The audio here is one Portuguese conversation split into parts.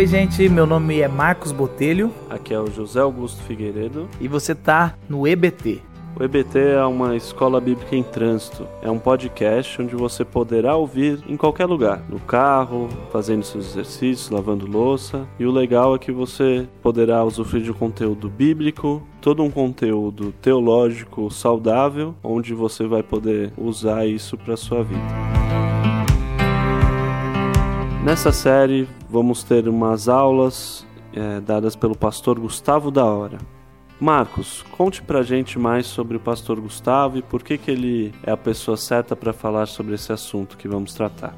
Oi, gente, meu nome é Marcos Botelho. Aqui é o José Augusto Figueiredo. E você tá no EBT. O EBT é uma escola bíblica em trânsito. É um podcast onde você poderá ouvir em qualquer lugar, no carro, fazendo seus exercícios, lavando louça. E o legal é que você poderá usufruir de um conteúdo bíblico, todo um conteúdo teológico saudável, onde você vai poder usar isso para sua vida. Nessa série vamos ter umas aulas é, dadas pelo pastor Gustavo da Hora. Marcos, conte pra gente mais sobre o pastor Gustavo e por que, que ele é a pessoa certa para falar sobre esse assunto que vamos tratar.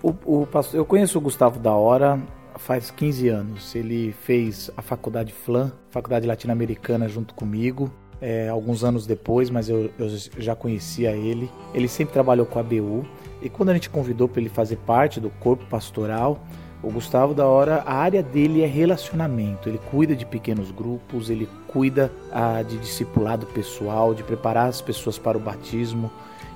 O, o eu conheço o Gustavo da Hora faz 15 anos. Ele fez a faculdade FLAM, faculdade latino-americana, junto comigo. É, alguns anos depois, mas eu, eu, já conhecia ele. Ele sempre trabalhou com a BU e quando a gente convidou para ele fazer parte do corpo pastoral, o Gustavo da Hora, a área dele é relacionamento. Ele cuida de pequenos grupos, ele cuida ah, de discipulado pessoal, de preparar as pessoas para o batismo.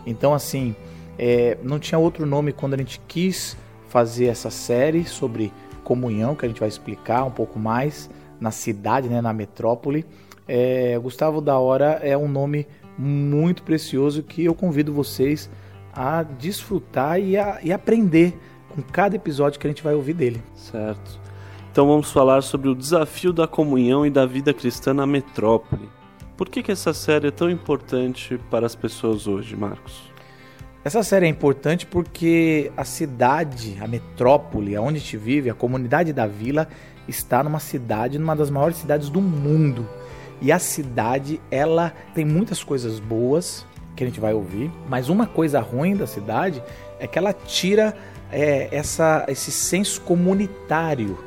Então, assim, é, não tinha outro nome quando a gente quis fazer essa série sobre comunhão, que a gente vai explicar um pouco mais na cidade, né, na metrópole. É, Gustavo da Hora é um nome muito precioso que eu convido vocês a desfrutar e, a, e aprender com cada episódio que a gente vai ouvir dele. Certo. Então vamos falar sobre o desafio da comunhão e da vida cristã na metrópole. Por que, que essa série é tão importante para as pessoas hoje, Marcos? Essa série é importante porque a cidade, a metrópole, onde a gente vive, a comunidade da vila, está numa cidade, numa das maiores cidades do mundo. E a cidade, ela tem muitas coisas boas que a gente vai ouvir, mas uma coisa ruim da cidade é que ela tira é, essa, esse senso comunitário.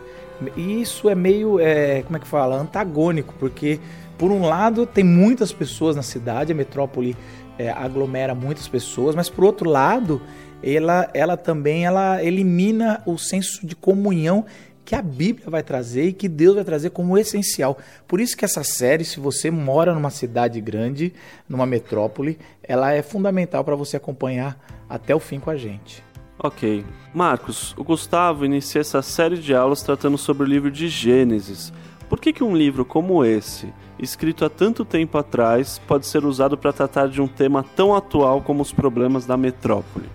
E isso é meio, é, como é que fala, antagônico, porque por um lado tem muitas pessoas na cidade, a metrópole é, aglomera muitas pessoas, mas por outro lado ela, ela também ela elimina o senso de comunhão que a Bíblia vai trazer e que Deus vai trazer como essencial. Por isso que essa série, se você mora numa cidade grande, numa metrópole, ela é fundamental para você acompanhar até o fim com a gente. Ok. Marcos, o Gustavo inicia essa série de aulas tratando sobre o livro de Gênesis. Por que, que um livro como esse, escrito há tanto tempo atrás, pode ser usado para tratar de um tema tão atual como os problemas da metrópole?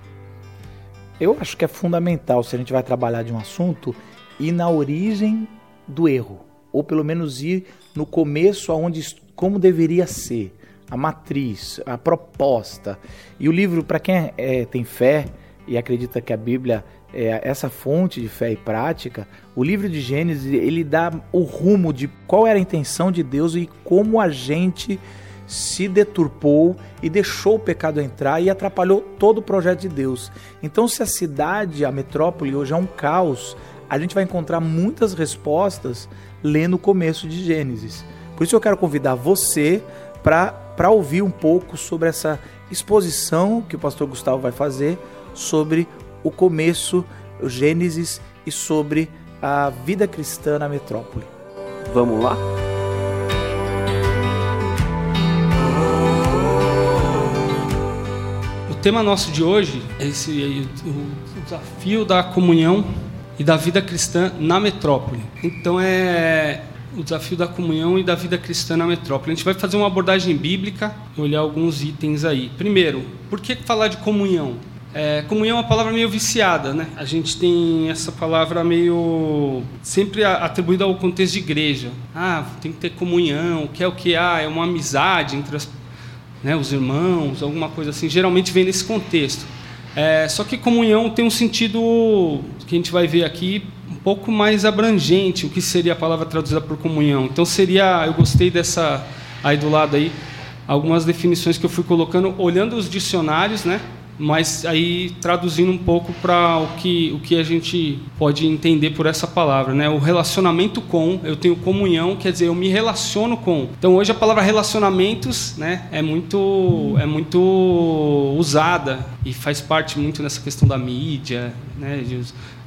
Eu acho que é fundamental, se a gente vai trabalhar de um assunto, ir na origem do erro, ou pelo menos ir no começo aonde como deveria ser, a matriz, a proposta. E o livro, para quem é, tem fé, e acredita que a Bíblia é essa fonte de fé e prática, o livro de Gênesis ele dá o rumo de qual era a intenção de Deus e como a gente se deturpou e deixou o pecado entrar e atrapalhou todo o projeto de Deus. Então, se a cidade, a metrópole hoje é um caos, a gente vai encontrar muitas respostas lendo o começo de Gênesis. Por isso eu quero convidar você para ouvir um pouco sobre essa exposição que o pastor Gustavo vai fazer sobre o começo, o Gênesis e sobre a vida cristã na metrópole. Vamos lá? O tema nosso de hoje é esse, o desafio da comunhão e da vida cristã na metrópole. Então é o desafio da comunhão e da vida cristã na metrópole. A gente vai fazer uma abordagem bíblica e olhar alguns itens aí. Primeiro, por que falar de comunhão? É, comunhão é uma palavra meio viciada, né? A gente tem essa palavra meio sempre atribuída ao contexto de igreja. Ah, tem que ter comunhão, que é o que ah, é uma amizade entre as, né, os irmãos, alguma coisa assim. Geralmente vem nesse contexto. É, só que comunhão tem um sentido que a gente vai ver aqui um pouco mais abrangente. O que seria a palavra traduzida por comunhão? Então seria, eu gostei dessa aí do lado aí algumas definições que eu fui colocando olhando os dicionários, né? Mas aí traduzindo um pouco para o que, o que a gente pode entender por essa palavra, né? O relacionamento com, eu tenho comunhão, quer dizer, eu me relaciono com. Então hoje a palavra relacionamentos, né, é muito é muito usada e faz parte muito nessa questão da mídia, né, de,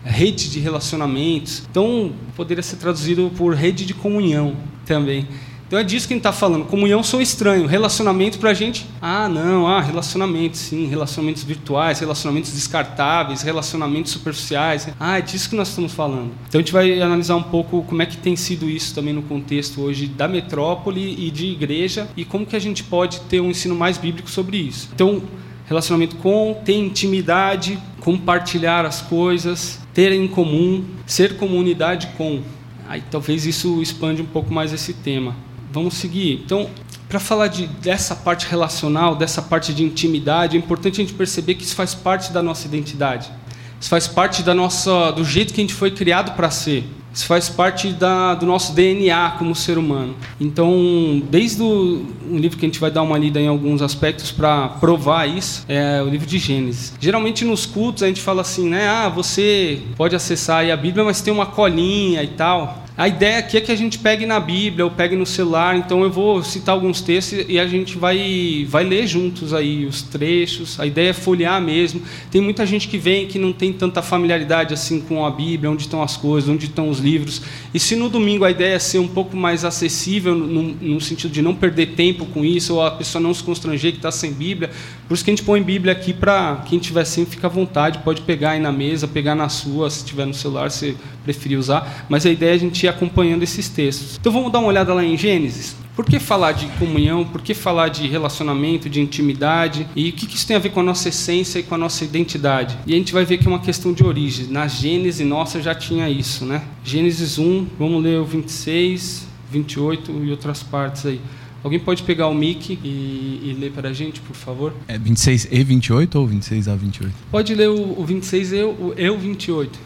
rede de relacionamentos. Então poderia ser traduzido por rede de comunhão também. Então é disso que a gente está falando. Comunhão sou estranho. Relacionamento para a gente. Ah, não. Ah, relacionamentos, sim. Relacionamentos virtuais, relacionamentos descartáveis, relacionamentos superficiais. Ah, é disso que nós estamos falando. Então a gente vai analisar um pouco como é que tem sido isso também no contexto hoje da metrópole e de igreja e como que a gente pode ter um ensino mais bíblico sobre isso. Então, relacionamento com, ter intimidade, compartilhar as coisas, ter em comum, ser comunidade com. Aí talvez isso expande um pouco mais esse tema. Vamos seguir. Então, para falar de, dessa parte relacional, dessa parte de intimidade, é importante a gente perceber que isso faz parte da nossa identidade. Isso faz parte da nossa, do jeito que a gente foi criado para ser. Isso faz parte da, do nosso DNA como ser humano. Então, desde o um livro que a gente vai dar uma lida em alguns aspectos para provar isso, é o livro de Gênesis. Geralmente nos cultos a gente fala assim, né? Ah, você pode acessar a Bíblia, mas tem uma colinha e tal. A ideia aqui é que a gente pegue na Bíblia ou pegue no celular, então eu vou citar alguns textos e a gente vai, vai ler juntos aí os trechos. A ideia é folhear mesmo. Tem muita gente que vem que não tem tanta familiaridade assim com a Bíblia, onde estão as coisas, onde estão os livros. E se no domingo a ideia é ser um pouco mais acessível, no, no sentido de não perder tempo com isso, ou a pessoa não se constranger que está sem Bíblia, por isso que a gente põe Bíblia aqui para quem tiver sem, fica à vontade, pode pegar aí na mesa, pegar na sua, se tiver no celular, se preferir usar. Mas a ideia é a gente ir acompanhando esses textos. Então vamos dar uma olhada lá em Gênesis. Por que falar de comunhão? Por que falar de relacionamento, de intimidade? E o que isso tem a ver com a nossa essência e com a nossa identidade? E a gente vai ver que é uma questão de origem. Na Gênesis nossa já tinha isso, né? Gênesis 1, vamos ler o 26, 28 e outras partes aí. Alguém pode pegar o mic e, e ler para a gente, por favor? É 26 e 28 ou 26 a 28? Pode ler o, o 26 e o, o 28.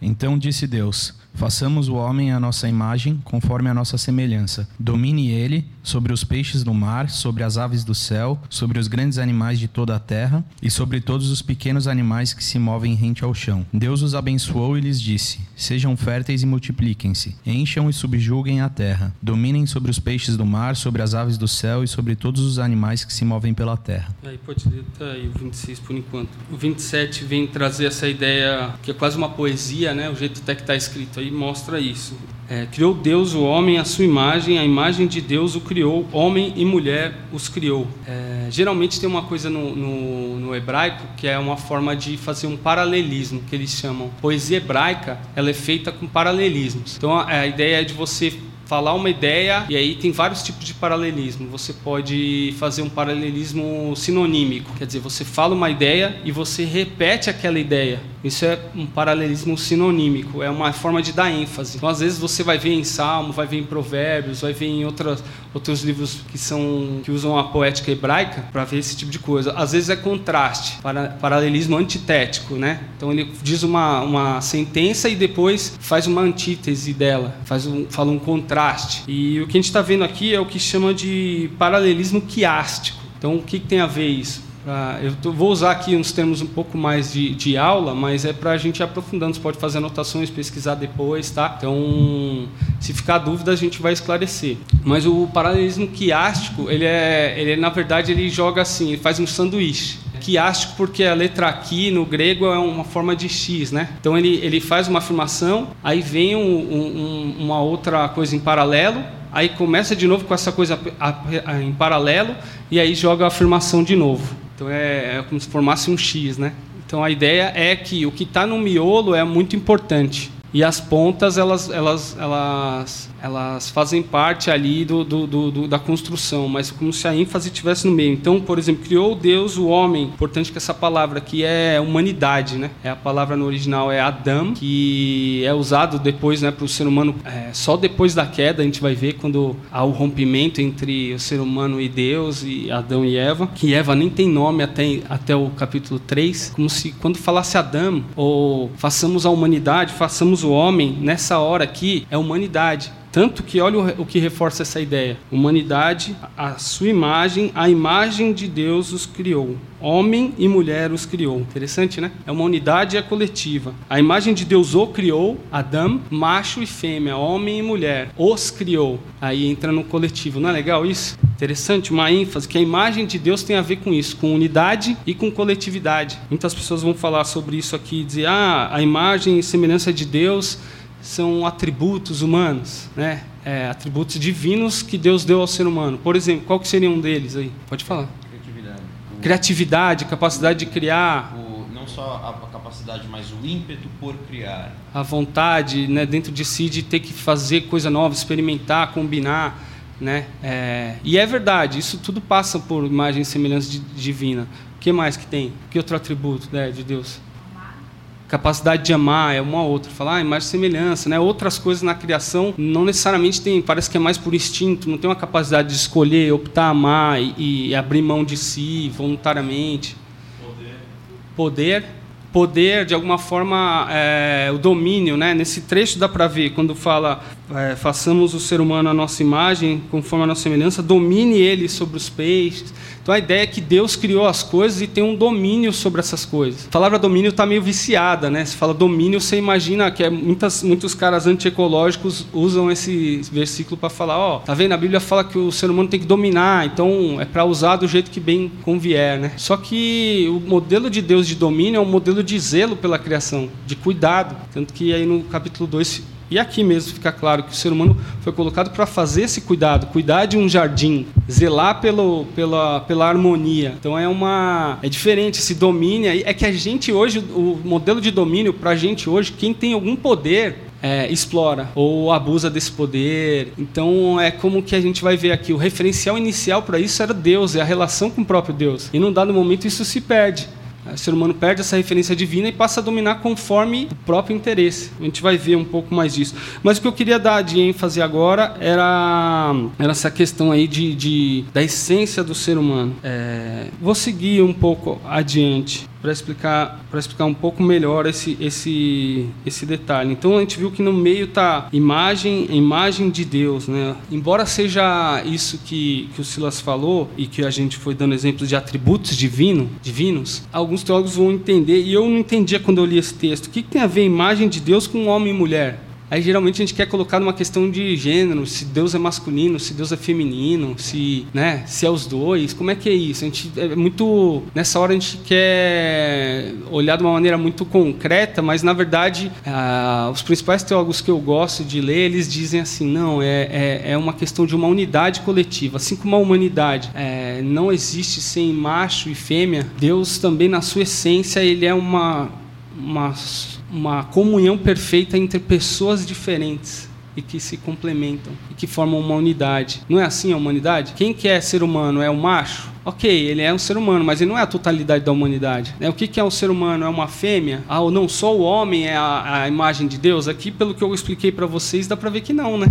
Então disse Deus: Façamos o homem à nossa imagem, conforme a nossa semelhança. Domine ele sobre os peixes do mar, sobre as aves do céu, sobre os grandes animais de toda a terra e sobre todos os pequenos animais que se movem rente ao chão. Deus os abençoou e lhes disse: Sejam férteis e multipliquem-se, encham e subjuguem a terra. Dominem sobre os peixes do mar, sobre as aves do céu e sobre todos os animais que se movem pela terra. Aí pode ler tá aí o 26 por enquanto. O 27 vem trazer essa ideia que é quase uma poesia, né? O jeito até que está escrito aí mostra isso. É, criou Deus o homem à sua imagem, a imagem de Deus o criou, homem e mulher os criou. É, geralmente tem uma coisa no, no, no, hebraico que é uma forma de fazer um paralelismo, que eles chamam. Poesia hebraica, ela é feita com paralelismos. Então a, a ideia é de você falar uma ideia e aí tem vários tipos de paralelismo. Você pode fazer um paralelismo sinonímico, quer dizer, você fala uma ideia e você repete aquela ideia. Isso é um paralelismo sinonímico, é uma forma de dar ênfase. Então, às vezes você vai ver em Salmo, vai ver em Provérbios, vai ver em outras, outros livros que são que usam a poética hebraica para ver esse tipo de coisa. Às vezes é contraste, para, paralelismo antitético, né? Então ele diz uma, uma sentença e depois faz uma antítese dela, faz um, fala um contraste. E o que a gente está vendo aqui é o que chama de paralelismo quiástico. Então o que, que tem a ver isso? Ah, eu tô, vou usar aqui uns termos um pouco mais de, de aula, mas é para a gente ir aprofundando. Você pode fazer anotações, pesquisar depois, tá? Então, se ficar dúvida, a gente vai esclarecer. Mas o paralelismo quiástico, ele é, ele é, na verdade, ele joga assim, ele faz um sanduíche quiástico porque a letra aqui no grego é uma forma de x, né? Então ele, ele faz uma afirmação, aí vem um, um, uma outra coisa em paralelo, aí começa de novo com essa coisa em paralelo e aí joga a afirmação de novo. Então é, é como se formasse um X, né? Então a ideia é que o que está no miolo é muito importante e as pontas elas, elas, elas, elas fazem parte ali do, do, do, da construção, mas como se a ênfase estivesse no meio. Então, por exemplo, criou Deus o homem. Importante que essa palavra aqui é humanidade, né? É a palavra no original é Adam, que é usado depois, né, para o ser humano. É, só depois da queda a gente vai ver quando há o rompimento entre o ser humano e Deus e Adão e Eva. Que Eva nem tem nome até até o capítulo 3, como se quando falasse Adão ou façamos a humanidade, façamos o homem, nessa hora aqui, é humanidade. Tanto que olha o que reforça essa ideia: humanidade, a sua imagem, a imagem de Deus os criou. Homem e mulher os criou. Interessante, né? É uma unidade e é coletiva. A imagem de Deus o criou, Adão, macho e fêmea, homem e mulher, os criou. Aí entra no coletivo. Não é legal isso? Interessante, uma ênfase que a imagem de Deus tem a ver com isso, com unidade e com coletividade. Muitas pessoas vão falar sobre isso aqui, dizer: "Ah, a imagem e semelhança de Deus são atributos humanos, né? é, atributos divinos que Deus deu ao ser humano. Por exemplo, qual que seria um deles aí? Pode falar. Criatividade. Criatividade, capacidade de criar, o- não só a, a capacidade, mas o ímpeto por criar. a vontade né, dentro de si de ter que fazer coisa nova, experimentar, combinar. Né? É, e é verdade, isso tudo passa por imagem e semelhança de- divina. O que mais que tem? Que outro atributo né, de Deus? Capacidade de amar é uma outra. Falar, ah, imagem e semelhança. Né? Outras coisas na criação não necessariamente tem, parece que é mais por instinto, não tem uma capacidade de escolher, optar, amar e, e abrir mão de si voluntariamente poder poder de alguma forma é, o domínio né nesse trecho dá para ver quando fala é, façamos o ser humano à nossa imagem conforme a nossa semelhança domine ele sobre os peixes. Então a ideia é que Deus criou as coisas e tem um domínio sobre essas coisas. A palavra domínio está meio viciada né? Se fala domínio você imagina que é, muitas muitos caras antiecológicos usam esse versículo para falar ó tá vendo? A Bíblia fala que o ser humano tem que dominar então é para usar do jeito que bem convier né? Só que o modelo de Deus de domínio é um modelo de zelo pela criação, de cuidado. Tanto que aí no capítulo 2, e aqui mesmo fica claro que o ser humano foi colocado para fazer esse cuidado, cuidar de um jardim, zelar pelo, pela, pela harmonia. Então é uma. É diferente esse domínio. É que a gente hoje, o modelo de domínio para a gente hoje, quem tem algum poder é, explora ou abusa desse poder. Então é como que a gente vai ver aqui. O referencial inicial para isso era Deus, é a relação com o próprio Deus. E num dado momento isso se perde. O ser humano perde essa referência divina e passa a dominar conforme o próprio interesse. A gente vai ver um pouco mais disso. Mas o que eu queria dar de ênfase agora era, era essa questão aí de, de da essência do ser humano. É, vou seguir um pouco adiante para explicar para explicar um pouco melhor esse esse esse detalhe. Então a gente viu que no meio tá imagem imagem de Deus, né? Embora seja isso que que o Silas falou e que a gente foi dando exemplos de atributos divino, divinos, alguns teólogos vão entender e eu não entendia quando eu li esse texto. O que, que tem a ver a imagem de Deus com homem e mulher? Aí geralmente a gente quer colocar numa questão de gênero, se Deus é masculino, se Deus é feminino, se, né, se é os dois, como é que é isso? A gente é muito nessa hora a gente quer olhar de uma maneira muito concreta, mas na verdade ah, os principais teólogos que eu gosto de ler eles dizem assim, não é, é, é uma questão de uma unidade coletiva, assim como a humanidade é, não existe sem macho e fêmea, Deus também na sua essência ele é uma uma uma comunhão perfeita entre pessoas diferentes e que se complementam e que formam uma unidade. Não é assim a humanidade? Quem que é ser humano? É o macho? Ok, ele é um ser humano, mas ele não é a totalidade da humanidade. Né? O que, que é um ser humano? É uma fêmea? Ah, ou não só o homem é a, a imagem de Deus? Aqui, pelo que eu expliquei para vocês, dá para ver que não, né?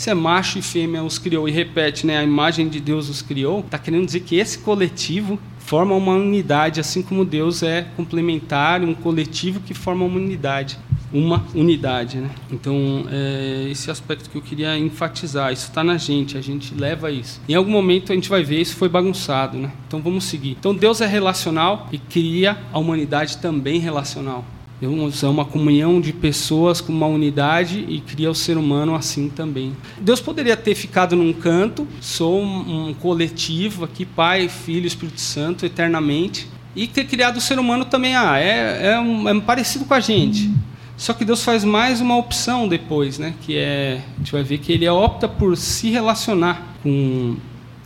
Se é macho e fêmea os criou e repete, né, a imagem de Deus os criou, está querendo dizer que esse coletivo forma uma unidade, assim como Deus é complementar, um coletivo que forma uma unidade, uma unidade, né? Então é esse aspecto que eu queria enfatizar. Isso está na gente, a gente leva isso. Em algum momento a gente vai ver isso foi bagunçado, né? Então vamos seguir. Então Deus é relacional e cria a humanidade também relacional. Deus é uma comunhão de pessoas com uma unidade e cria o ser humano assim também. Deus poderia ter ficado num canto, sou um, coletivo aqui, Pai, Filho, Espírito Santo, eternamente, e ter criado o ser humano também. Ah, é, é, um, é parecido com a gente. Só que Deus faz mais uma opção depois, né? Que é, a gente vai ver que ele opta por se relacionar com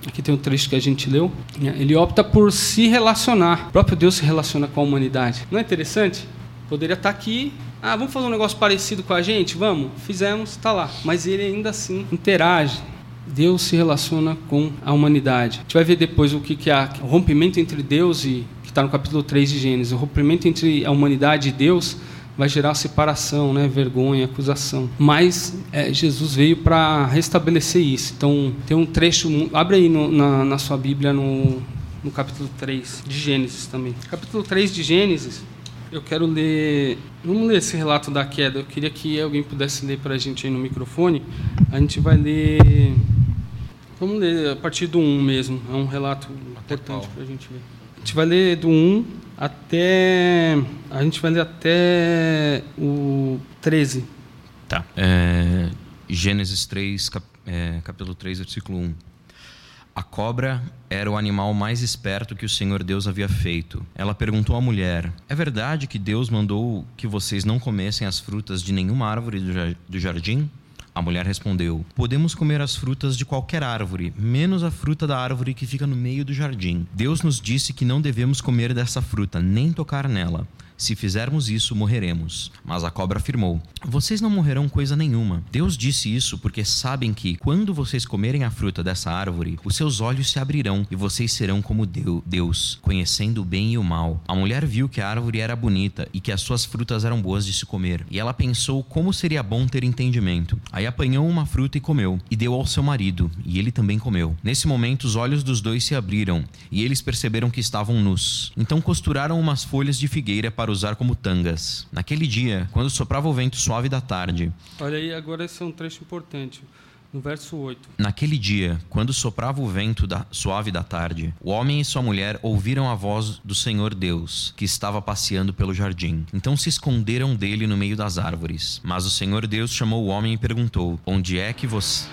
Aqui tem um trecho que a gente leu. Ele opta por se relacionar. O próprio Deus se relaciona com a humanidade. Não é interessante? Poderia estar aqui, ah, vamos fazer um negócio parecido com a gente? Vamos, fizemos, está lá. Mas ele ainda assim interage. Deus se relaciona com a humanidade. A gente vai ver depois o que, que é o rompimento entre Deus e, que está no capítulo 3 de Gênesis, o rompimento entre a humanidade e Deus vai gerar separação, né, vergonha, acusação. Mas é, Jesus veio para restabelecer isso. Então, tem um trecho, abre aí no, na, na sua Bíblia no, no capítulo 3 de Gênesis também. Capítulo 3 de Gênesis, eu quero ler. Vamos ler esse relato da queda. Eu queria que alguém pudesse ler para a gente aí no microfone. A gente vai ler. Vamos ler a partir do 1 mesmo. É um relato importante para a gente ver. A gente vai ler do 1 até. A gente vai ler até o 13. Tá. É, Gênesis 3, cap, é, capítulo 3, versículo 1. A cobra era o animal mais esperto que o Senhor Deus havia feito. Ela perguntou à mulher: É verdade que Deus mandou que vocês não comessem as frutas de nenhuma árvore do jardim? A mulher respondeu: Podemos comer as frutas de qualquer árvore, menos a fruta da árvore que fica no meio do jardim. Deus nos disse que não devemos comer dessa fruta, nem tocar nela. Se fizermos isso, morreremos. Mas a cobra afirmou: Vocês não morrerão coisa nenhuma. Deus disse isso porque sabem que, quando vocês comerem a fruta dessa árvore, os seus olhos se abrirão e vocês serão como Deus, conhecendo o bem e o mal. A mulher viu que a árvore era bonita e que as suas frutas eram boas de se comer. E ela pensou como seria bom ter entendimento. Aí apanhou uma fruta e comeu, e deu ao seu marido, e ele também comeu. Nesse momento, os olhos dos dois se abriram, e eles perceberam que estavam nus. Então costuraram umas folhas de figueira para para usar como tangas. Naquele dia, quando soprava o vento suave da tarde. Olha aí, agora esse é um trecho importante. No verso 8. Naquele dia, quando soprava o vento da, suave da tarde, o homem e sua mulher ouviram a voz do Senhor Deus, que estava passeando pelo jardim. Então se esconderam dele no meio das árvores. Mas o Senhor Deus chamou o homem e perguntou: Onde é que você.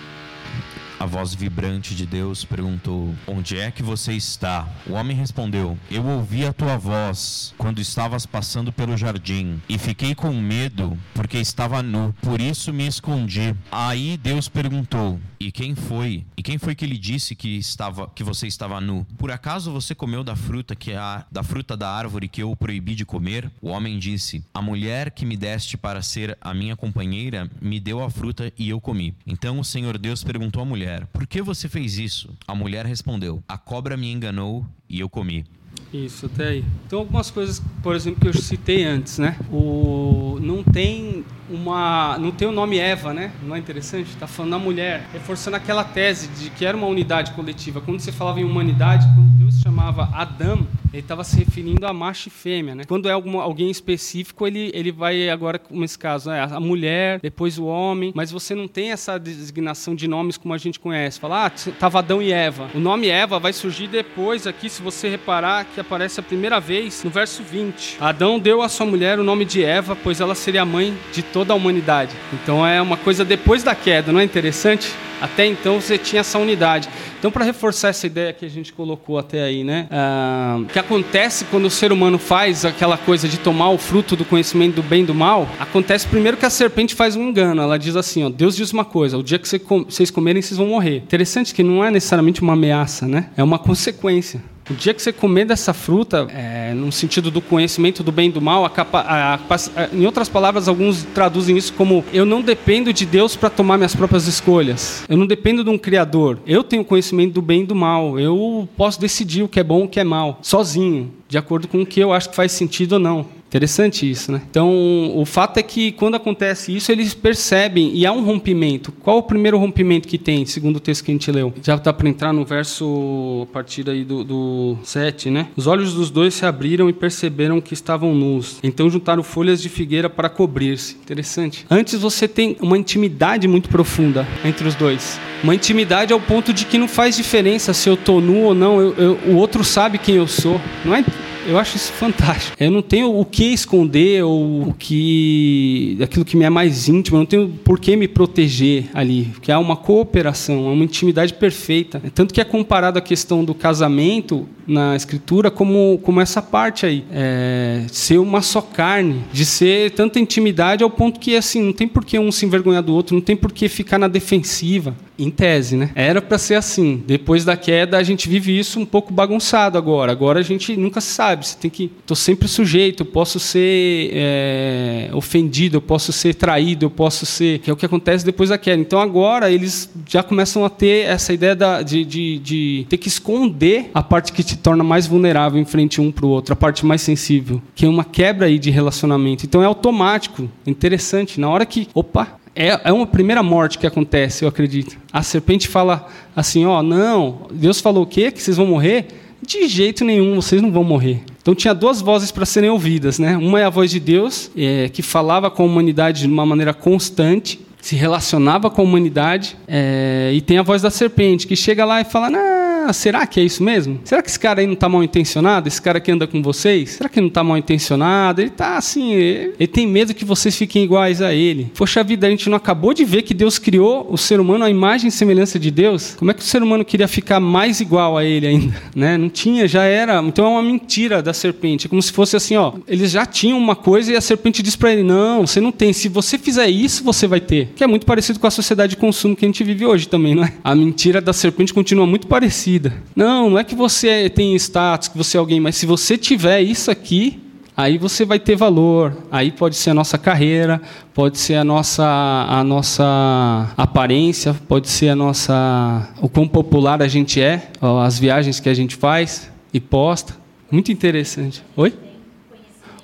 A voz vibrante de Deus perguntou: Onde é que você está? O homem respondeu: Eu ouvi a tua voz quando estavas passando pelo jardim e fiquei com medo porque estava nu, por isso me escondi. Aí Deus perguntou: E quem foi? E quem foi que lhe disse que estava que você estava nu? Por acaso você comeu da fruta que há, da fruta da árvore que eu proibi de comer? O homem disse: A mulher que me deste para ser a minha companheira me deu a fruta e eu comi. Então o Senhor Deus perguntou à mulher mulher: Por que você fez isso? A mulher respondeu: A cobra me enganou e eu comi. Isso, até aí. Então, algumas coisas, por exemplo, que eu citei antes, né? O, não tem uma, não tem o nome Eva, né? Não é interessante? Está falando da mulher, reforçando aquela tese de que era uma unidade coletiva. Quando você falava em humanidade, quando Deus chamava Adão, ele estava se referindo a macho e fêmea, né? Quando é algum, alguém específico, ele, ele vai agora, como esse caso, é a mulher, depois o homem, mas você não tem essa designação de nomes como a gente conhece. Fala, ah, estava Adão e Eva. O nome Eva vai surgir depois aqui, se você reparar, que aparece a primeira vez no verso 20. Adão deu à sua mulher o nome de Eva, pois ela seria a mãe de toda a humanidade. Então é uma coisa depois da queda, não é interessante? Até então você tinha essa unidade. Então, para reforçar essa ideia que a gente colocou até aí, né? Ah, que acontece quando o ser humano faz aquela coisa de tomar o fruto do conhecimento do bem e do mal, acontece primeiro que a serpente faz um engano. Ela diz assim: ó, Deus diz uma coisa, o dia que vocês comerem, vocês vão morrer. Interessante que não é necessariamente uma ameaça, né? É uma consequência. O dia que você comer dessa fruta, é, no sentido do conhecimento do bem e do mal, a capa, a, a, em outras palavras, alguns traduzem isso como: eu não dependo de Deus para tomar minhas próprias escolhas. Eu não dependo de um Criador. Eu tenho conhecimento do bem e do mal. Eu posso decidir o que é bom e o que é mal, sozinho, de acordo com o que eu acho que faz sentido ou não. Interessante isso, né? Então, o fato é que quando acontece isso, eles percebem e há um rompimento. Qual o primeiro rompimento que tem, segundo o texto que a gente leu? Já dá para entrar no verso a partir aí do, do 7, né? Os olhos dos dois se abriram e perceberam que estavam nus. Então juntaram folhas de figueira para cobrir-se. Interessante. Antes você tem uma intimidade muito profunda entre os dois. Uma intimidade ao ponto de que não faz diferença se eu estou nu ou não, eu, eu, o outro sabe quem eu sou. Não é eu acho isso fantástico. Eu não tenho o que esconder ou o que aquilo que me é mais íntimo, eu não tenho por que me proteger ali, porque há uma cooperação, há uma intimidade perfeita. Tanto que é comparado à questão do casamento na escritura como como essa parte aí, é, ser uma só carne, de ser tanta intimidade ao ponto que assim, não tem por que um se envergonhar do outro, não tem por que ficar na defensiva em tese, né? Era para ser assim. Depois da queda, a gente vive isso um pouco bagunçado agora. Agora a gente nunca sabe. Você tem que. Tô sempre sujeito. Eu posso ser é, ofendido. Eu posso ser traído. Eu posso ser. Que é o que acontece depois da queda. Então agora eles já começam a ter essa ideia da, de, de, de ter que esconder a parte que te torna mais vulnerável em frente um para o outro, a parte mais sensível, que é uma quebra aí de relacionamento. Então é automático, interessante. Na hora que, opa, é, é uma primeira morte que acontece, eu acredito. A serpente fala assim: ó, não, Deus falou o quê? Que vocês vão morrer? De jeito nenhum, vocês não vão morrer. Então tinha duas vozes para serem ouvidas, né? Uma é a voz de Deus, é, que falava com a humanidade de uma maneira constante, se relacionava com a humanidade, é, e tem a voz da serpente, que chega lá e fala: não ah, será que é isso mesmo? Será que esse cara aí não está mal intencionado? Esse cara que anda com vocês? Será que não está mal intencionado? Ele está assim, ele, ele tem medo que vocês fiquem iguais a ele. Poxa vida, a gente não acabou de ver que Deus criou o ser humano à imagem e semelhança de Deus? Como é que o ser humano queria ficar mais igual a ele ainda? Né? Não tinha, já era. Então é uma mentira da serpente. É como se fosse assim, ó, eles já tinham uma coisa e a serpente diz para ele: "Não, você não tem. Se você fizer isso, você vai ter". Que é muito parecido com a sociedade de consumo que a gente vive hoje também, não é? A mentira da serpente continua muito parecida. Não, não é que você tem status, que você é alguém, mas se você tiver isso aqui, aí você vai ter valor. Aí pode ser a nossa carreira, pode ser a nossa a nossa aparência, pode ser a nossa o quão popular a gente é, as viagens que a gente faz e posta. Muito interessante. Oi?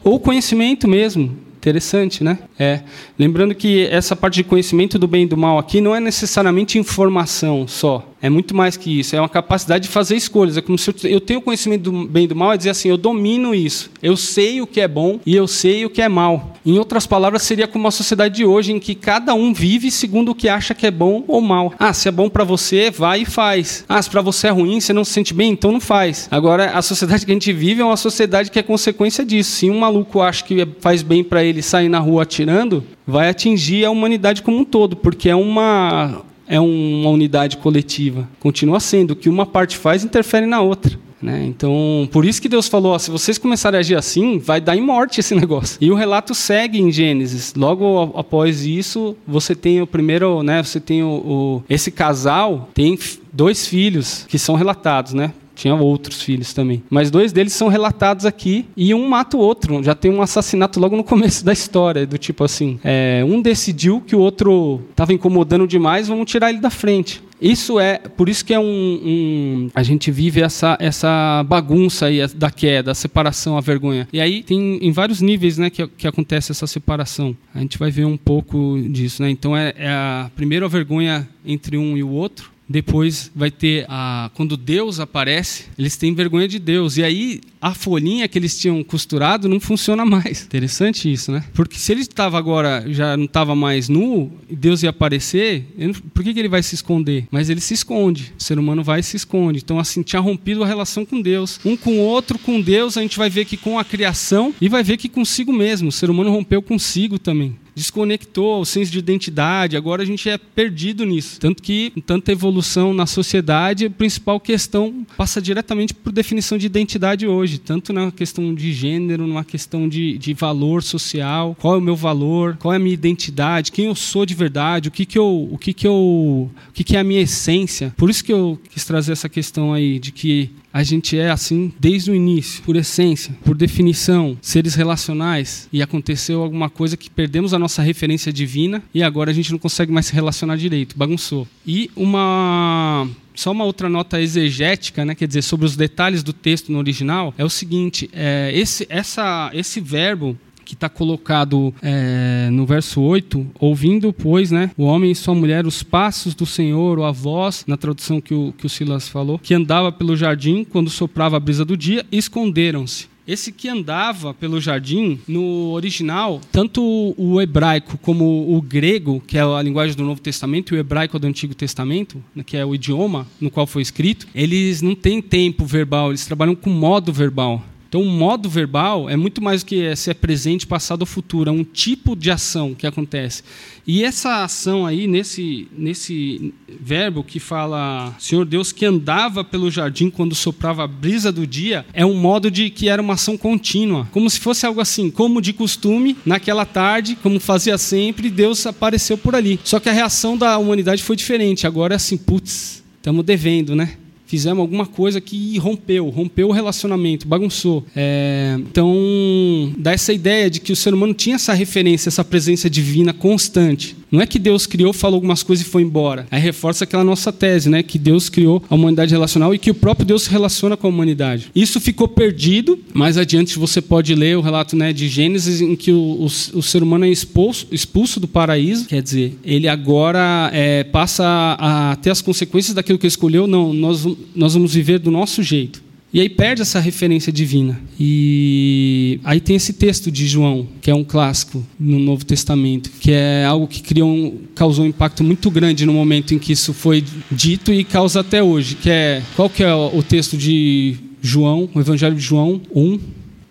Ou conhecimento mesmo. Interessante, né? É. Lembrando que essa parte de conhecimento do bem e do mal aqui não é necessariamente informação só. É muito mais que isso. É uma capacidade de fazer escolhas. É como se eu, tenho conhecimento do bem e do mal, é dizer assim, eu domino isso. Eu sei o que é bom e eu sei o que é mal. Em outras palavras, seria como a sociedade de hoje, em que cada um vive segundo o que acha que é bom ou mal. Ah, se é bom para você, vai e faz. Ah, se para você é ruim, você não se sente bem, então não faz. Agora, a sociedade que a gente vive é uma sociedade que é consequência disso. Se um maluco acha que faz bem para ele sair na rua atirando, vai atingir a humanidade como um todo, porque é uma é uma unidade coletiva. Continua sendo. O que uma parte faz interfere na outra. Né? Então, por isso que Deus falou: ó, se vocês começarem a agir assim, vai dar em morte esse negócio. E o relato segue em Gênesis. Logo após isso, você tem o primeiro, né? Você tem o, o esse casal tem dois filhos que são relatados, né? Tinha outros filhos também. Mas dois deles são relatados aqui e um mata o outro. Já tem um assassinato logo no começo da história, do tipo assim: é, um decidiu que o outro estava incomodando demais, vamos tirar ele da frente. Isso é, por isso que é um, um, a gente vive essa, essa bagunça aí da queda, a separação, a vergonha. E aí tem em vários níveis, né, que, que acontece essa separação. A gente vai ver um pouco disso, né? Então é, é a primeira a vergonha entre um e o outro, depois vai ter a quando Deus aparece, eles têm vergonha de Deus. E aí a folhinha que eles tinham costurado não funciona mais. Interessante isso, né? Porque se ele estava agora já não estava mais nu, e Deus ia aparecer, por que, que ele vai se esconder? Mas ele se esconde. O ser humano vai e se esconde. Então assim tinha rompido a relação com Deus, um com o outro, com Deus. A gente vai ver que com a criação e vai ver que consigo mesmo. O ser humano rompeu consigo também desconectou o senso de identidade, agora a gente é perdido nisso. Tanto que, tanta evolução na sociedade, a principal questão passa diretamente por definição de identidade hoje, tanto na questão de gênero, numa questão de, de valor social, qual é o meu valor, qual é a minha identidade, quem eu sou de verdade, o que que eu, o que que eu, o que que é a minha essência. Por isso que eu quis trazer essa questão aí de que a gente é assim desde o início, por essência, por definição, seres relacionais, e aconteceu alguma coisa que perdemos a nossa referência divina e agora a gente não consegue mais se relacionar direito, bagunçou. E uma só uma outra nota exegética, né, quer dizer, sobre os detalhes do texto no original, é o seguinte: é, esse, essa, esse verbo que está colocado é, no verso 8, ouvindo, pois, né, o homem e sua mulher os passos do Senhor, ou a voz, na tradução que o, que o Silas falou, que andava pelo jardim quando soprava a brisa do dia, esconderam-se. Esse que andava pelo jardim, no original, tanto o hebraico como o grego, que é a linguagem do Novo Testamento, e o hebraico do Antigo Testamento, né, que é o idioma no qual foi escrito, eles não têm tempo verbal, eles trabalham com modo verbal. Então, o modo verbal é muito mais do que se é presente, passado ou futuro, é um tipo de ação que acontece. E essa ação aí, nesse, nesse verbo que fala Senhor Deus que andava pelo jardim quando soprava a brisa do dia, é um modo de que era uma ação contínua, como se fosse algo assim, como de costume, naquela tarde, como fazia sempre, Deus apareceu por ali. Só que a reação da humanidade foi diferente. Agora é assim, putz, estamos devendo, né? Fizemos alguma coisa que rompeu, rompeu o relacionamento, bagunçou. É, então, dá essa ideia de que o ser humano tinha essa referência, essa presença divina constante. Não é que Deus criou, falou algumas coisas e foi embora. Aí reforça aquela nossa tese, né? Que Deus criou a humanidade relacional e que o próprio Deus se relaciona com a humanidade. Isso ficou perdido. Mais adiante você pode ler o relato né, de Gênesis em que o, o, o ser humano é expulso, expulso do paraíso. Quer dizer, ele agora é, passa a ter as consequências daquilo que escolheu. Não, nós, nós vamos viver do nosso jeito. E aí perde essa referência divina. E aí tem esse texto de João, que é um clássico no Novo Testamento, que é algo que criou um, causou um impacto muito grande no momento em que isso foi dito e causa até hoje, que é qual que é o texto de João, o Evangelho de João 1,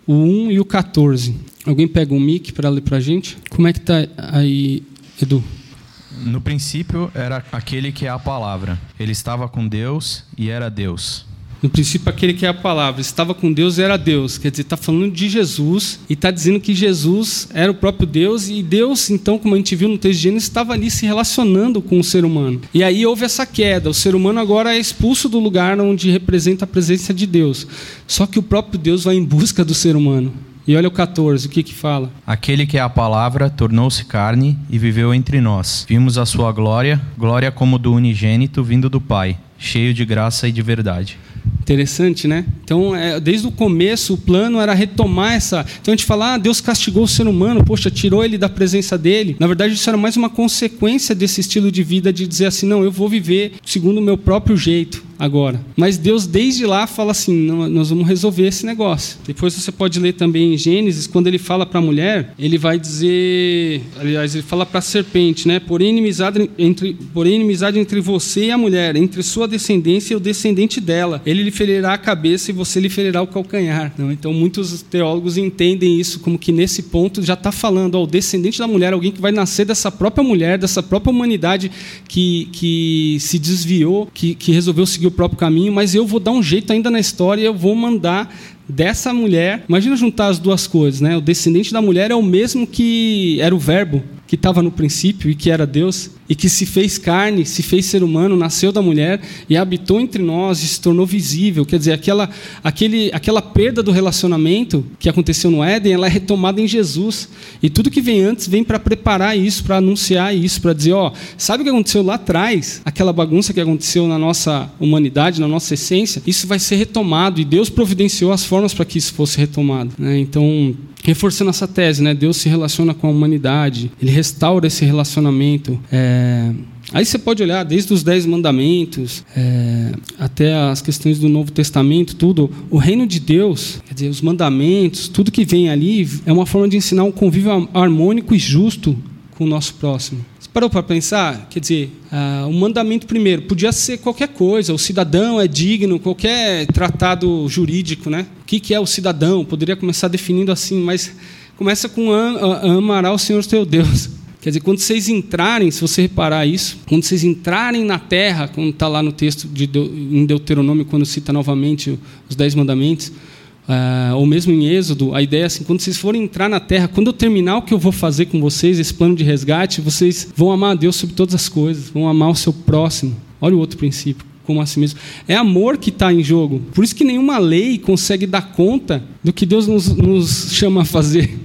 o 1 e o 14. Alguém pega um mic para ler para a gente? Como é que tá aí, Edu? No princípio era aquele que é a palavra. Ele estava com Deus e era Deus. No princípio, aquele que é a palavra estava com Deus e era Deus. Quer dizer, está falando de Jesus e está dizendo que Jesus era o próprio Deus e Deus, então, como a gente viu no texto de Gênesis, estava ali se relacionando com o ser humano. E aí houve essa queda. O ser humano agora é expulso do lugar onde representa a presença de Deus. Só que o próprio Deus vai em busca do ser humano. E olha o 14, o que que fala? Aquele que é a palavra tornou-se carne e viveu entre nós. Vimos a sua glória, glória como do unigênito vindo do Pai, cheio de graça e de verdade. Interessante, né? Então, é, desde o começo, o plano era retomar essa. Então, a gente fala, ah, Deus castigou o ser humano, poxa, tirou ele da presença dele. Na verdade, isso era mais uma consequência desse estilo de vida de dizer assim: não, eu vou viver segundo o meu próprio jeito agora. Mas Deus, desde lá, fala assim: nós vamos resolver esse negócio. Depois você pode ler também em Gênesis, quando ele fala para a mulher, ele vai dizer. Aliás, ele fala para a serpente, né? Porém inimizade, entre, porém, inimizade entre você e a mulher, entre sua descendência e o descendente dela. Ele lhe ferirá a cabeça e você lhe ferirá o calcanhar. Não? Então, muitos teólogos entendem isso como que nesse ponto já está falando: ó, o descendente da mulher, alguém que vai nascer dessa própria mulher, dessa própria humanidade que, que se desviou, que, que resolveu seguir o próprio caminho, mas eu vou dar um jeito ainda na história eu vou mandar dessa mulher. Imagina juntar as duas coisas, né? O descendente da mulher é o mesmo que era o verbo que estava no princípio e que era Deus, e que se fez carne, se fez ser humano, nasceu da mulher e habitou entre nós e se tornou visível. Quer dizer, aquela, aquele, aquela perda do relacionamento que aconteceu no Éden, ela é retomada em Jesus. E tudo que vem antes vem para preparar isso, para anunciar isso, para dizer: ó, sabe o que aconteceu lá atrás? Aquela bagunça que aconteceu na nossa humanidade, na nossa essência, isso vai ser retomado e Deus providenciou as formas para que isso fosse retomado. Né? Então, reforçando essa tese, né? Deus se relaciona com a humanidade, ele restaura esse relacionamento. É... Aí você pode olhar desde os Dez Mandamentos é... até as questões do Novo Testamento, tudo. O reino de Deus, quer dizer, os mandamentos, tudo que vem ali é uma forma de ensinar um convívio harmônico e justo com o nosso próximo. Você parou para pensar? Quer dizer, uh, o mandamento primeiro podia ser qualquer coisa, o cidadão é digno, qualquer tratado jurídico, né? O que, que é o cidadão? Poderia começar definindo assim, mas começa com amará o Senhor teu Deus. Quer dizer, quando vocês entrarem, se você reparar isso, quando vocês entrarem na terra, como está lá no texto de, em Deuteronômio, quando cita novamente os Dez Mandamentos, Uh, ou mesmo em Êxodo, a ideia é assim: quando vocês forem entrar na terra, quando eu terminar o que eu vou fazer com vocês, esse plano de resgate, vocês vão amar a Deus sobre todas as coisas, vão amar o seu próximo. Olha o outro princípio, como assim mesmo. É amor que está em jogo. Por isso que nenhuma lei consegue dar conta do que Deus nos, nos chama a fazer.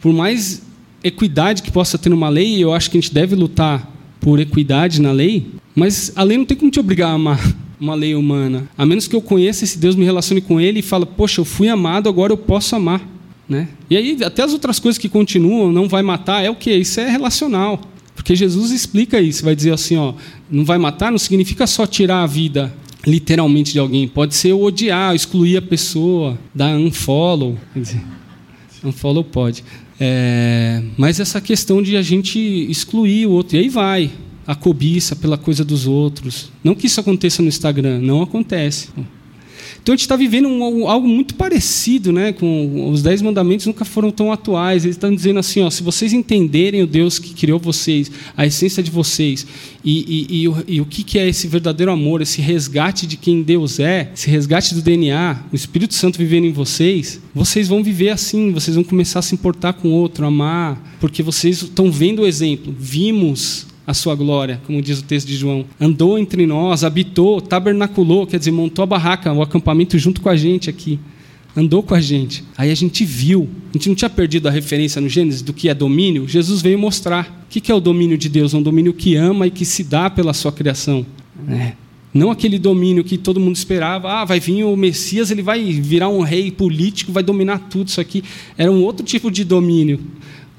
Por mais equidade que possa ter numa lei, eu acho que a gente deve lutar por equidade na lei, mas a lei não tem como te obrigar a amar uma lei humana. A menos que eu conheça esse Deus, me relacione com ele e fale, poxa, eu fui amado, agora eu posso amar. Né? E aí, até as outras coisas que continuam, não vai matar, é o que? Isso é relacional. Porque Jesus explica isso, vai dizer assim, ó, não vai matar não significa só tirar a vida literalmente de alguém, pode ser odiar, excluir a pessoa, dar um follow, quer dizer, follow pode. É, mas essa questão de a gente excluir o outro, e aí vai, a cobiça pela coisa dos outros. Não que isso aconteça no Instagram, não acontece. Então a gente está vivendo um, algo muito parecido, né? Com os dez mandamentos nunca foram tão atuais. Eles estão dizendo assim, ó, se vocês entenderem o Deus que criou vocês, a essência de vocês e, e, e, o, e o que, que é esse verdadeiro amor, esse resgate de quem Deus é, esse resgate do DNA, o Espírito Santo vivendo em vocês, vocês vão viver assim. Vocês vão começar a se importar com o outro, amar, porque vocês estão vendo o exemplo. Vimos a sua glória, como diz o texto de João. Andou entre nós, habitou, tabernaculou, quer dizer, montou a barraca, o acampamento junto com a gente aqui. Andou com a gente. Aí a gente viu. A gente não tinha perdido a referência no Gênesis do que é domínio. Jesus veio mostrar. O que é o domínio de Deus? É um domínio que ama e que se dá pela sua criação. É. Não aquele domínio que todo mundo esperava. Ah, vai vir o Messias, ele vai virar um rei político, vai dominar tudo isso aqui. Era um outro tipo de domínio.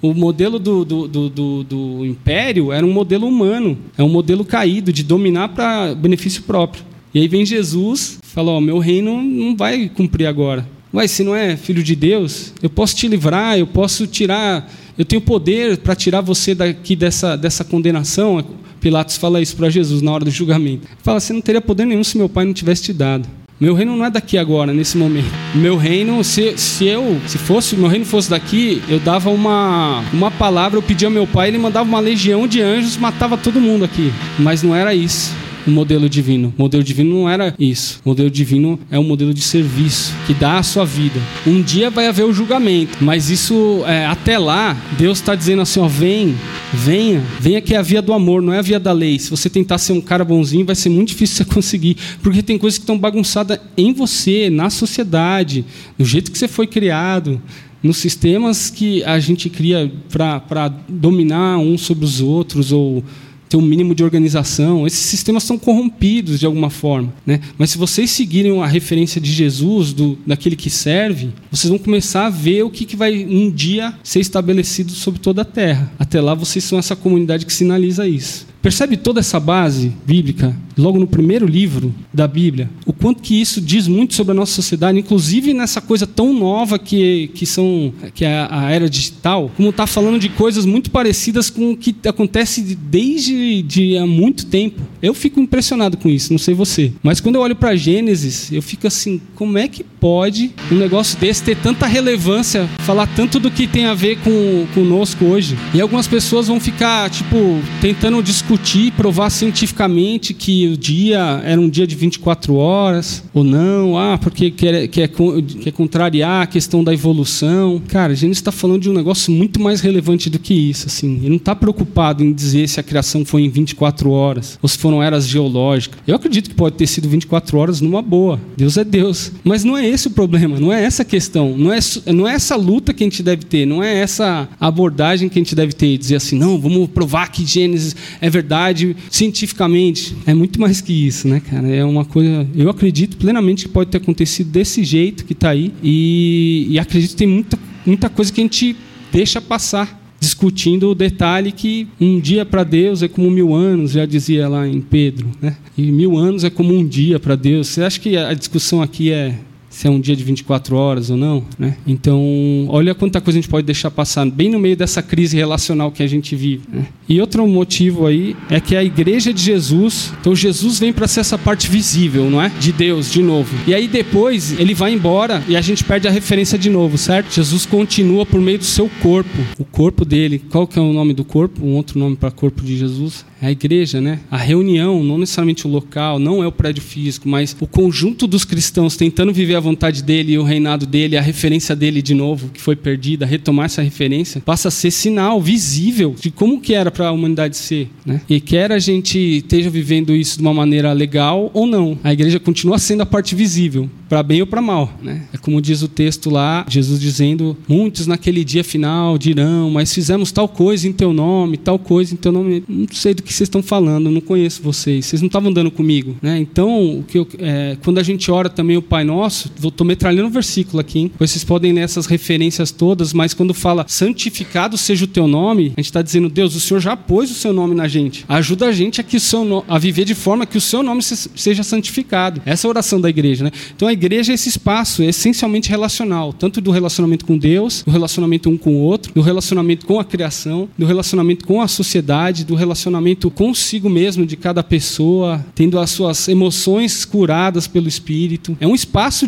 O modelo do, do, do, do, império era um modelo humano, é um modelo caído, de dominar para benefício próprio. E aí vem Jesus, fala: Ó, meu reino não vai cumprir agora. Ué, se não é filho de Deus, eu posso te livrar, eu posso tirar, eu tenho poder para tirar você daqui dessa, dessa condenação. Pilatos fala isso para Jesus na hora do julgamento. Fala: você não teria poder nenhum se meu pai não tivesse te dado. Meu reino não é daqui agora, nesse momento. Meu reino, se, se eu, se fosse, meu reino fosse daqui, eu dava uma, uma palavra, eu pedia ao meu pai, ele mandava uma legião de anjos, matava todo mundo aqui. Mas não era isso o modelo divino. O modelo divino não era isso. O modelo divino é um modelo de serviço que dá a sua vida. Um dia vai haver o julgamento, mas isso é, até lá Deus está dizendo assim: ó, vem, venha, venha que é a via do amor, não é a via da lei. Se você tentar ser um cara bonzinho, vai ser muito difícil você conseguir, porque tem coisas que estão bagunçadas em você, na sociedade, no jeito que você foi criado nos sistemas que a gente cria para dominar uns sobre os outros ou ter um mínimo de organização. Esses sistemas são corrompidos de alguma forma. Né? Mas se vocês seguirem a referência de Jesus, do, daquele que serve, vocês vão começar a ver o que, que vai um dia ser estabelecido sobre toda a terra. Até lá, vocês são essa comunidade que sinaliza isso. Percebe toda essa base bíblica, logo no primeiro livro da Bíblia, o quanto que isso diz muito sobre a nossa sociedade, inclusive nessa coisa tão nova que, que, são, que é a era digital, como está falando de coisas muito parecidas com o que acontece desde de há muito tempo. Eu fico impressionado com isso, não sei você. Mas quando eu olho para Gênesis, eu fico assim, como é que pode um negócio desse ter tanta relevância, falar tanto do que tem a ver com conosco hoje? E algumas pessoas vão ficar, tipo, tentando discutir provar cientificamente que o dia era um dia de 24 horas ou não, ah, porque quer, quer, quer contrariar a questão da evolução. Cara, a gente está falando de um negócio muito mais relevante do que isso. Assim. Ele não está preocupado em dizer se a criação foi em 24 horas ou se foram eras geológicas. Eu acredito que pode ter sido 24 horas numa boa. Deus é Deus. Mas não é esse o problema, não é essa a questão. Não é, não é essa luta que a gente deve ter, não é essa abordagem que a gente deve ter. Dizer assim, não, vamos provar que Gênesis é verdade cientificamente. É muito mais que isso, né, cara? É uma coisa. Eu acredito plenamente que pode ter acontecido desse jeito que está aí. E, e acredito que tem muita, muita coisa que a gente deixa passar discutindo o detalhe que um dia para Deus é como mil anos, já dizia lá em Pedro, né? E mil anos é como um dia para Deus. Você acha que a discussão aqui é se é um dia de 24 horas ou não, né? Então, olha quanta coisa a gente pode deixar passar bem no meio dessa crise relacional que a gente vive. Né? E outro motivo aí é que a igreja de Jesus, então Jesus vem para ser essa parte visível, não é? De Deus, de novo. E aí depois ele vai embora e a gente perde a referência de novo, certo? Jesus continua por meio do seu corpo, o corpo dele. Qual que é o nome do corpo? Um outro nome para corpo de Jesus? É a igreja, né? A reunião, não necessariamente o local, não é o prédio físico, mas o conjunto dos cristãos tentando viver a vontade dele e o reinado dele, a referência dele de novo, que foi perdida, retomar essa referência, passa a ser sinal visível de como que era para a humanidade ser, né? E quer a gente esteja vivendo isso de uma maneira legal ou não, a igreja continua sendo a parte visível, para bem ou para mal, né? É como diz o texto lá, Jesus dizendo: "Muitos naquele dia final dirão: Mas fizemos tal coisa em teu nome, tal coisa em teu nome". Não sei do que vocês estão falando, não conheço vocês, vocês não estavam andando comigo, né? Então, o que eu, é, quando a gente ora também o Pai Nosso, estou metralhando o versículo aqui, hein? vocês podem ler essas referências todas, mas quando fala santificado seja o teu nome, a gente está dizendo Deus, o Senhor já pôs o seu nome na gente, ajuda a gente a que o seu no, a viver de forma que o seu nome se, seja santificado. Essa é a oração da igreja, né? Então a igreja é esse espaço essencialmente relacional, tanto do relacionamento com Deus, do relacionamento um com o outro, do relacionamento com a criação, do relacionamento com a sociedade, do relacionamento consigo mesmo de cada pessoa, tendo as suas emoções curadas pelo Espírito. É um espaço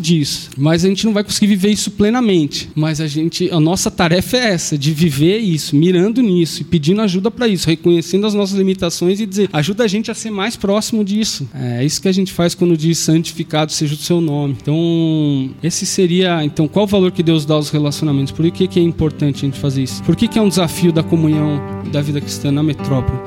mas a gente não vai conseguir viver isso plenamente. Mas a gente, a nossa tarefa é essa, de viver isso, mirando nisso e pedindo ajuda para isso, reconhecendo as nossas limitações e dizer, ajuda a gente a ser mais próximo disso. É isso que a gente faz quando diz santificado seja o seu nome. Então, esse seria, então, qual o valor que Deus dá aos relacionamentos? Por que, que é importante a gente fazer isso? Por que, que é um desafio da comunhão da vida cristã na metrópole?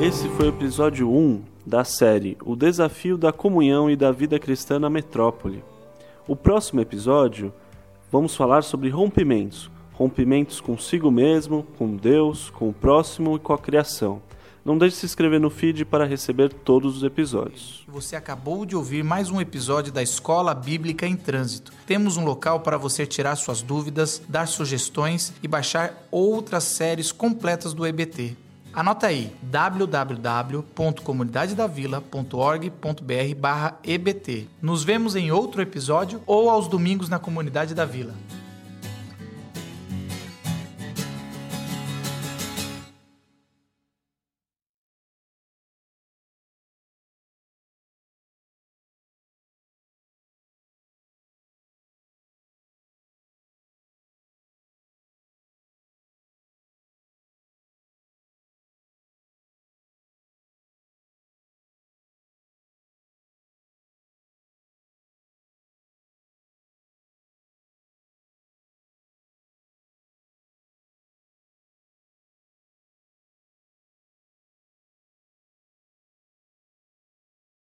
Esse foi o episódio 1 da série O Desafio da Comunhão e da Vida Cristã na Metrópole. O próximo episódio vamos falar sobre rompimentos, rompimentos consigo mesmo, com Deus, com o próximo e com a criação. Não deixe de se inscrever no feed para receber todos os episódios. Você acabou de ouvir mais um episódio da Escola Bíblica em Trânsito. Temos um local para você tirar suas dúvidas, dar sugestões e baixar outras séries completas do EBT. Anota aí www.comunidadedavila.org.br/ebt. Nos vemos em outro episódio ou aos domingos na Comunidade da Vila.